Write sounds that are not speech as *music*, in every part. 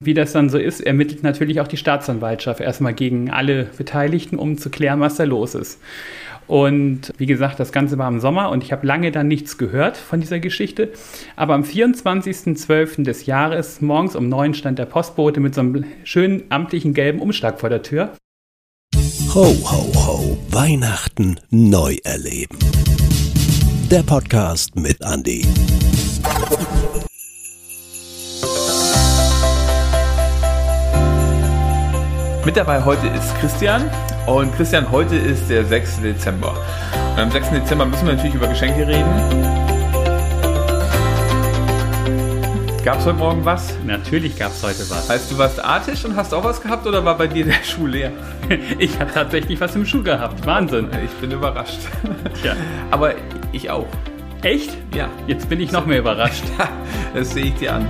Wie das dann so ist, ermittelt natürlich auch die Staatsanwaltschaft erstmal gegen alle Beteiligten, um zu klären, was da los ist. Und wie gesagt, das Ganze war im Sommer und ich habe lange dann nichts gehört von dieser Geschichte. Aber am 24.12. des Jahres, morgens um neun, stand der Postbote mit so einem schönen amtlichen gelben Umschlag vor der Tür. Ho, ho, ho, Weihnachten neu erleben. Der Podcast mit Andy. Mit dabei heute ist Christian und Christian, heute ist der 6. Dezember. Und am 6. Dezember müssen wir natürlich über Geschenke reden. Gab es heute Morgen was? Natürlich gab es heute was. Heißt, du warst artig und hast auch was gehabt oder war bei dir der Schuh leer? *laughs* Ich habe tatsächlich was im Schuh gehabt. Wahnsinn. Ich bin überrascht. *laughs* Tja. Aber ich auch. Echt? Ja. Jetzt bin ich noch mehr überrascht. *laughs* Das sehe ich dir an.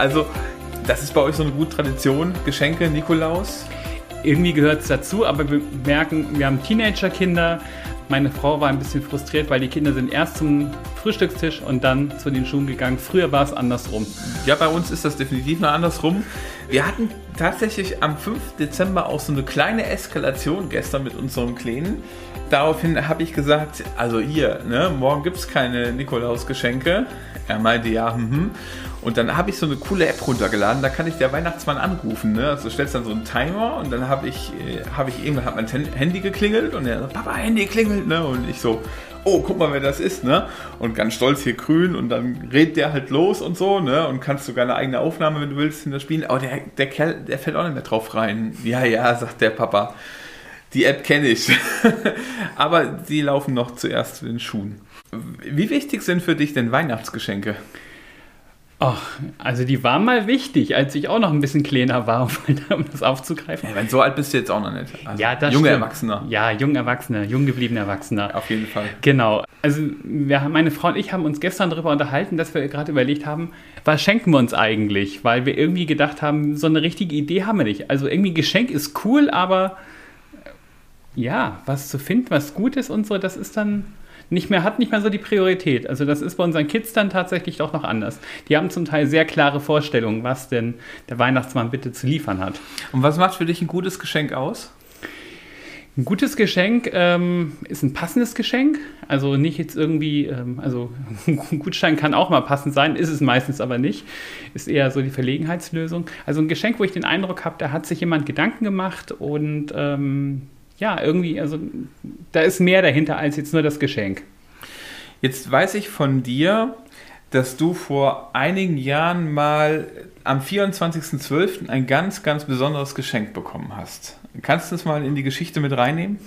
Also, das ist bei euch so eine gute Tradition, Geschenke, Nikolaus. Irgendwie gehört es dazu, aber wir merken, wir haben Teenagerkinder. Meine Frau war ein bisschen frustriert, weil die Kinder sind erst zum Frühstückstisch und dann zu den Schuhen gegangen. Früher war es andersrum. Ja, bei uns ist das definitiv noch andersrum. Wir hatten tatsächlich am 5. Dezember auch so eine kleine Eskalation gestern mit unserem Kleinen. Daraufhin habe ich gesagt, also hier, ne, morgen gibt es keine Nikolausgeschenke. Er meinte ja, hm. Und dann habe ich so eine coole App runtergeladen, da kann ich der Weihnachtsmann anrufen. Ne? Also stellst dann so einen Timer und dann habe ich, äh, ich irgendwann hat mein Handy geklingelt und er sagt, Papa, Handy klingelt, ne? Und ich so, oh, guck mal, wer das ist, ne? Und ganz stolz hier grün und dann redet der halt los und so, ne? Und kannst sogar eine eigene Aufnahme, wenn du willst, in das Spielen. Aber der, der Kerl, der fällt auch nicht mehr drauf rein. Ja, ja, sagt der Papa. Die App kenne ich. *laughs* Aber die laufen noch zuerst zu den Schuhen. Wie wichtig sind für dich denn Weihnachtsgeschenke? Ach, also die waren mal wichtig, als ich auch noch ein bisschen kleiner war, *laughs* um das aufzugreifen. Ja, wenn so alt bist du jetzt auch noch nicht. Also ja, das junge stimmt. Erwachsener. Ja, jung Erwachsener, jung gebliebener Erwachsener. Auf jeden Fall. Genau. Also wir, meine Frau und ich haben uns gestern darüber unterhalten, dass wir gerade überlegt haben, was schenken wir uns eigentlich? Weil wir irgendwie gedacht haben, so eine richtige Idee haben wir nicht. Also irgendwie Geschenk ist cool, aber ja, was zu finden, was gut ist und so, das ist dann nicht mehr, hat nicht mehr so die Priorität. Also das ist bei unseren Kids dann tatsächlich doch noch anders. Die haben zum Teil sehr klare Vorstellungen, was denn der Weihnachtsmann bitte zu liefern hat. Und was macht für dich ein gutes Geschenk aus? Ein gutes Geschenk ähm, ist ein passendes Geschenk. Also nicht jetzt irgendwie, ähm, also *laughs* ein Gutschein kann auch mal passend sein, ist es meistens aber nicht. Ist eher so die Verlegenheitslösung. Also ein Geschenk, wo ich den Eindruck habe, da hat sich jemand Gedanken gemacht und ähm, ja, irgendwie, also da ist mehr dahinter als jetzt nur das Geschenk. Jetzt weiß ich von dir, dass du vor einigen Jahren mal am 24.12. ein ganz, ganz besonderes Geschenk bekommen hast. Kannst du das mal in die Geschichte mit reinnehmen?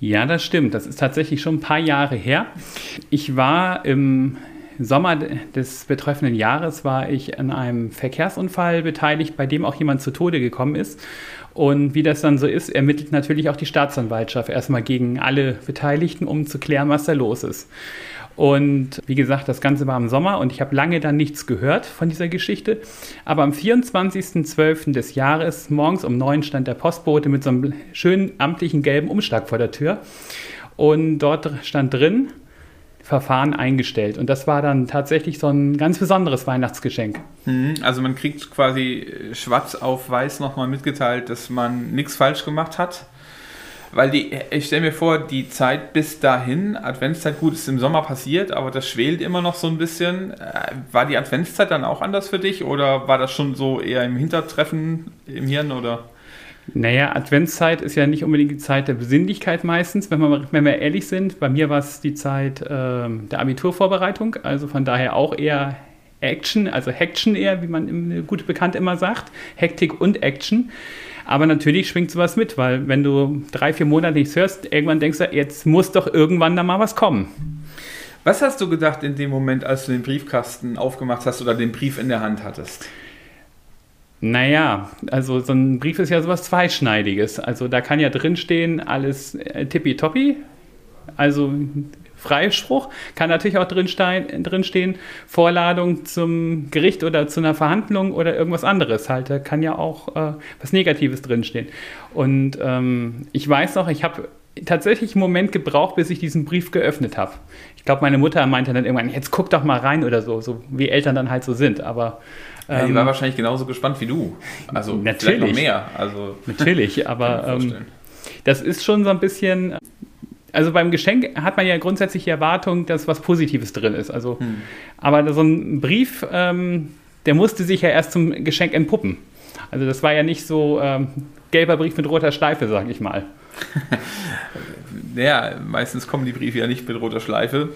Ja, das stimmt. Das ist tatsächlich schon ein paar Jahre her. Ich war im Sommer des betreffenden Jahres war ich an einem Verkehrsunfall beteiligt, bei dem auch jemand zu Tode gekommen ist. Und wie das dann so ist, ermittelt natürlich auch die Staatsanwaltschaft erstmal gegen alle Beteiligten, um zu klären, was da los ist. Und wie gesagt, das Ganze war im Sommer und ich habe lange dann nichts gehört von dieser Geschichte. Aber am 24.12. des Jahres, morgens um neun, stand der Postbote mit so einem schönen amtlichen gelben Umschlag vor der Tür. Und dort stand drin, Verfahren eingestellt. Und das war dann tatsächlich so ein ganz besonderes Weihnachtsgeschenk. Mhm, also man kriegt quasi schwarz auf weiß nochmal mitgeteilt, dass man nichts falsch gemacht hat. Weil die, ich stelle mir vor, die Zeit bis dahin, Adventszeit, gut, ist im Sommer passiert, aber das schwelt immer noch so ein bisschen. Äh, war die Adventszeit dann auch anders für dich oder war das schon so eher im Hintertreffen im Hirn oder? Naja, Adventszeit ist ja nicht unbedingt die Zeit der Besinnlichkeit meistens, wenn wir, wenn wir ehrlich sind. Bei mir war es die Zeit äh, der Abiturvorbereitung, also von daher auch eher Action, also Haction eher, wie man gut bekannt immer sagt. Hektik und Action. Aber natürlich schwingt sowas mit, weil wenn du drei, vier Monate nichts hörst, irgendwann denkst du, jetzt muss doch irgendwann da mal was kommen. Was hast du gedacht in dem Moment, als du den Briefkasten aufgemacht hast oder den Brief in der Hand hattest? Naja, also so ein Brief ist ja sowas Zweischneidiges. Also da kann ja drinstehen, alles äh, tippitoppi. Also Freispruch kann natürlich auch drinstehen, Vorladung zum Gericht oder zu einer Verhandlung oder irgendwas anderes. Halt, da kann ja auch äh, was Negatives drinstehen. Und ähm, ich weiß noch, ich habe tatsächlich einen Moment gebraucht, bis ich diesen Brief geöffnet habe. Ich glaube, meine Mutter meinte dann irgendwann, jetzt guck doch mal rein oder so, so wie Eltern dann halt so sind. Aber ja, die war wahrscheinlich genauso gespannt wie du. Also natürlich noch mehr. Also natürlich, *laughs* aber ähm, das ist schon so ein bisschen. Also beim Geschenk hat man ja grundsätzlich die Erwartung, dass was Positives drin ist. Also, hm. aber so ein Brief, ähm, der musste sich ja erst zum Geschenk entpuppen. Also das war ja nicht so ähm, gelber Brief mit roter Schleife, sag ich mal. *laughs* ja, meistens kommen die Briefe ja nicht mit roter Schleife.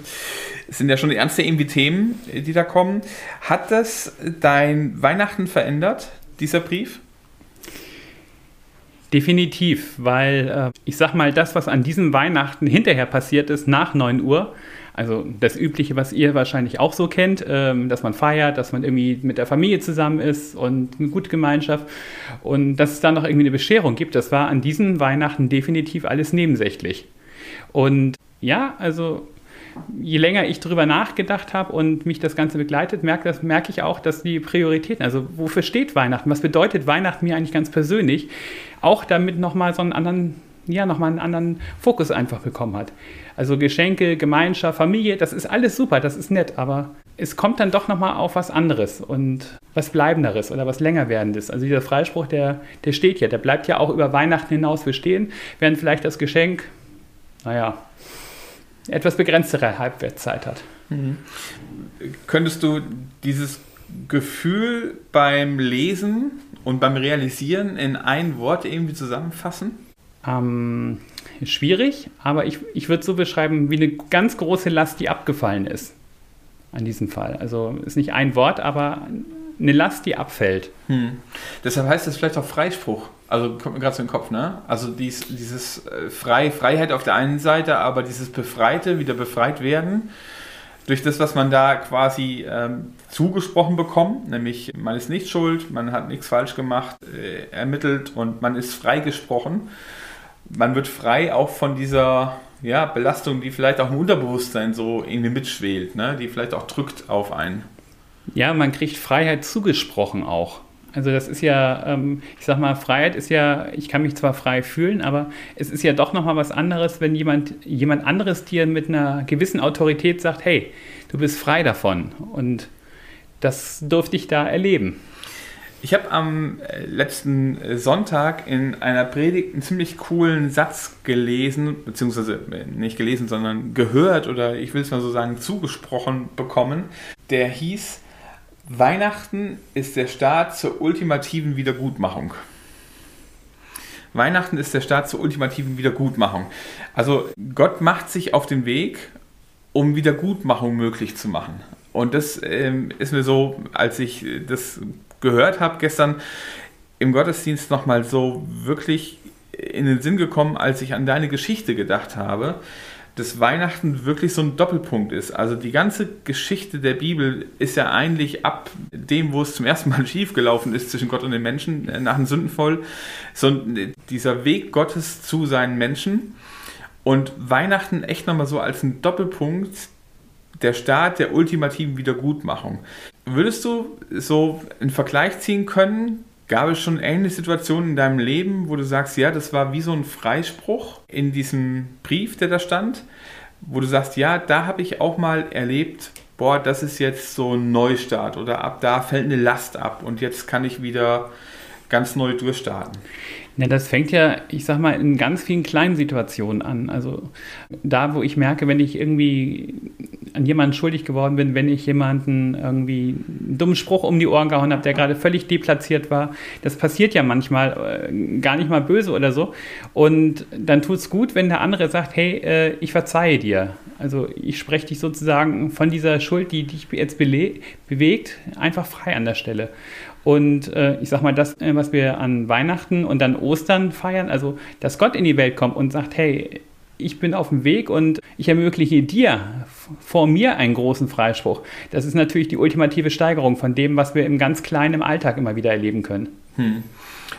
Es sind ja schon ernste irgendwie Themen, die da kommen. Hat das dein Weihnachten verändert, dieser Brief? Definitiv, weil äh, ich sag mal, das, was an diesem Weihnachten hinterher passiert ist, nach 9 Uhr, also das Übliche, was ihr wahrscheinlich auch so kennt, ähm, dass man feiert, dass man irgendwie mit der Familie zusammen ist und eine gute Gemeinschaft. Und dass es dann noch irgendwie eine Bescherung gibt, das war an diesem Weihnachten definitiv alles nebensächlich. Und ja, also je länger ich darüber nachgedacht habe und mich das Ganze begleitet, merke, merke ich auch, dass die Prioritäten, also wofür steht Weihnachten, was bedeutet Weihnachten mir eigentlich ganz persönlich, auch damit nochmal so einen anderen, ja, nochmal einen anderen Fokus einfach bekommen hat. Also Geschenke, Gemeinschaft, Familie, das ist alles super, das ist nett, aber es kommt dann doch nochmal auf was anderes und was Bleibenderes oder was Längerwerdendes. Also dieser Freispruch, der, der steht ja, der bleibt ja auch über Weihnachten hinaus bestehen, während vielleicht das Geschenk, naja, etwas begrenztere Halbwertszeit hat. Mhm. Könntest du dieses Gefühl beim Lesen und beim Realisieren in ein Wort irgendwie zusammenfassen? Ähm, schwierig, aber ich, ich würde so beschreiben, wie eine ganz große Last, die abgefallen ist. An diesem Fall. Also ist nicht ein Wort, aber eine Last, die abfällt. Hm. Deshalb heißt es vielleicht auch Freispruch. Also kommt mir gerade so in den Kopf, ne? Also dies, dieses äh, Frei, Freiheit auf der einen Seite, aber dieses Befreite, wieder befreit werden, durch das, was man da quasi ähm, zugesprochen bekommt, nämlich man ist nicht schuld, man hat nichts falsch gemacht, äh, ermittelt und man ist freigesprochen. Man wird frei auch von dieser ja, Belastung, die vielleicht auch im Unterbewusstsein so irgendwie mitschwelt, ne? die vielleicht auch drückt auf einen. Ja, man kriegt Freiheit zugesprochen auch. Also das ist ja, ähm, ich sag mal, Freiheit ist ja, ich kann mich zwar frei fühlen, aber es ist ja doch nochmal was anderes, wenn jemand, jemand anderes dir mit einer gewissen Autorität sagt, hey, du bist frei davon. Und das durfte ich da erleben. Ich habe am äh, letzten äh, Sonntag in einer Predigt einen ziemlich coolen Satz gelesen, beziehungsweise äh, nicht gelesen, sondern gehört oder ich will es mal so sagen, zugesprochen bekommen. Der hieß, Weihnachten ist der Start zur ultimativen Wiedergutmachung. Weihnachten ist der Start zur ultimativen Wiedergutmachung. Also Gott macht sich auf den Weg, um Wiedergutmachung möglich zu machen. Und das ähm, ist mir so, als ich das gehört habe gestern im Gottesdienst nochmal so wirklich in den Sinn gekommen, als ich an deine Geschichte gedacht habe dass Weihnachten wirklich so ein Doppelpunkt ist. Also die ganze Geschichte der Bibel ist ja eigentlich ab dem, wo es zum ersten Mal *laughs* schiefgelaufen ist zwischen Gott und den Menschen äh, nach dem Sündenfall, so dieser Weg Gottes zu seinen Menschen. Und Weihnachten echt nochmal so als ein Doppelpunkt der Start der ultimativen Wiedergutmachung. Würdest du so einen Vergleich ziehen können Gab es schon ähnliche Situationen in deinem Leben, wo du sagst, ja, das war wie so ein Freispruch in diesem Brief, der da stand, wo du sagst, ja, da habe ich auch mal erlebt, boah, das ist jetzt so ein Neustart oder ab da fällt eine Last ab und jetzt kann ich wieder ganz neu durchstarten. Ja, das fängt ja, ich sag mal, in ganz vielen kleinen Situationen an. Also da, wo ich merke, wenn ich irgendwie an jemanden schuldig geworden bin, wenn ich jemanden irgendwie einen dummen Spruch um die Ohren gehauen habe, der gerade völlig deplatziert war. Das passiert ja manchmal, äh, gar nicht mal böse oder so. Und dann tut es gut, wenn der andere sagt, hey, äh, ich verzeihe dir. Also ich spreche dich sozusagen von dieser Schuld, die dich jetzt bewegt, einfach frei an der Stelle. Und äh, ich sag mal, das, äh, was wir an Weihnachten und dann Ostern feiern, also dass Gott in die Welt kommt und sagt, hey, ich bin auf dem Weg und ich ermögliche dir vor mir einen großen Freispruch. Das ist natürlich die ultimative Steigerung von dem, was wir im ganz kleinen im Alltag immer wieder erleben können. Hm.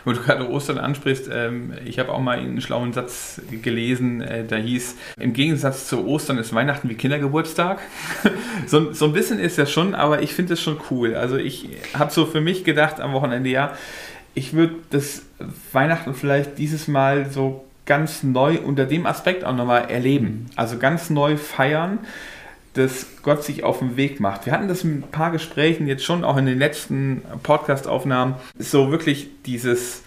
Wo du gerade Ostern ansprichst, ähm, ich habe auch mal einen schlauen Satz gelesen, äh, da hieß, im Gegensatz zu Ostern ist Weihnachten wie Kindergeburtstag. *laughs* so, so ein bisschen ist das schon, aber ich finde es schon cool. Also ich habe so für mich gedacht am Wochenende, ja, ich würde das Weihnachten vielleicht dieses Mal so ganz neu unter dem Aspekt auch nochmal erleben. Also ganz neu feiern dass Gott sich auf den Weg macht. Wir hatten das in ein paar Gesprächen jetzt schon, auch in den letzten Podcast-Aufnahmen, so wirklich dieses,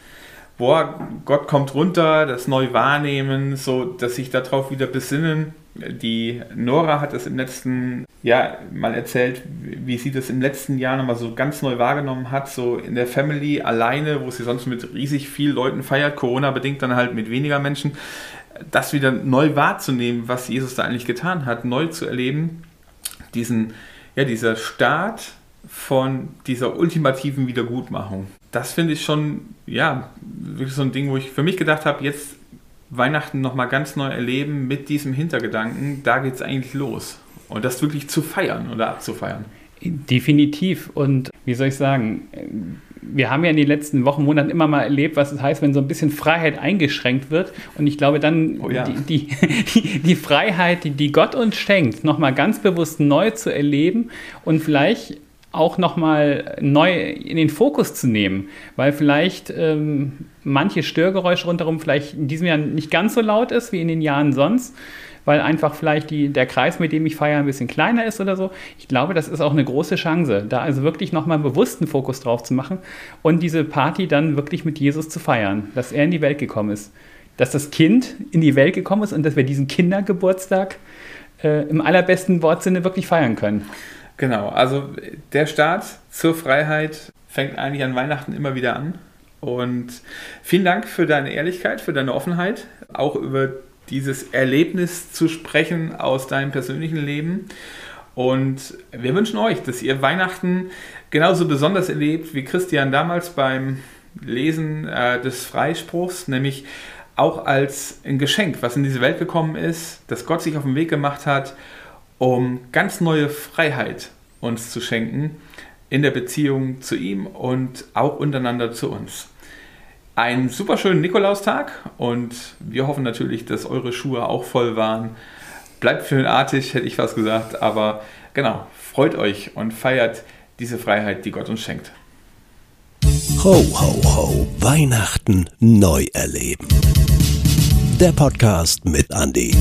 boah, Gott kommt runter, das neu wahrnehmen, so, dass sich darauf wieder besinnen. Die Nora hat es im letzten Jahr mal erzählt, wie sie das im letzten Jahr nochmal so ganz neu wahrgenommen hat, so in der Family alleine, wo sie sonst mit riesig vielen Leuten feiert, Corona-bedingt dann halt mit weniger Menschen, das wieder neu wahrzunehmen, was Jesus da eigentlich getan hat, neu zu erleben, diesen, ja, dieser Start von dieser ultimativen Wiedergutmachung. Das finde ich schon, ja, wirklich so ein Ding, wo ich für mich gedacht habe, jetzt Weihnachten nochmal ganz neu erleben mit diesem Hintergedanken, da geht es eigentlich los. Und das wirklich zu feiern oder abzufeiern. Definitiv. Und wie soll ich sagen, wir haben ja in den letzten Wochen, Monaten immer mal erlebt, was es heißt, wenn so ein bisschen Freiheit eingeschränkt wird. Und ich glaube, dann oh ja. die, die, die, Freiheit, die, die Gott uns schenkt, nochmal ganz bewusst neu zu erleben und vielleicht auch nochmal neu in den Fokus zu nehmen, weil vielleicht ähm, manche Störgeräusche rundherum vielleicht in diesem Jahr nicht ganz so laut ist wie in den Jahren sonst weil einfach vielleicht die, der Kreis, mit dem ich feiere, ein bisschen kleiner ist oder so. Ich glaube, das ist auch eine große Chance, da also wirklich nochmal bewussten Fokus drauf zu machen und diese Party dann wirklich mit Jesus zu feiern, dass er in die Welt gekommen ist. Dass das Kind in die Welt gekommen ist und dass wir diesen Kindergeburtstag äh, im allerbesten Wortsinne wirklich feiern können. Genau, also der Start zur Freiheit fängt eigentlich an Weihnachten immer wieder an. Und vielen Dank für deine Ehrlichkeit, für deine Offenheit, auch über dieses Erlebnis zu sprechen aus deinem persönlichen Leben. Und wir wünschen euch, dass ihr Weihnachten genauso besonders erlebt wie Christian damals beim Lesen äh, des Freispruchs, nämlich auch als ein Geschenk, was in diese Welt gekommen ist, dass Gott sich auf den Weg gemacht hat, um ganz neue Freiheit uns zu schenken in der Beziehung zu ihm und auch untereinander zu uns einen super schönen Nikolaustag und wir hoffen natürlich, dass eure Schuhe auch voll waren. Bleibt filmartig, hätte ich was gesagt, aber genau, freut euch und feiert diese Freiheit, die Gott uns schenkt. Ho, ho, ho, Weihnachten neu erleben. Der Podcast mit Andy.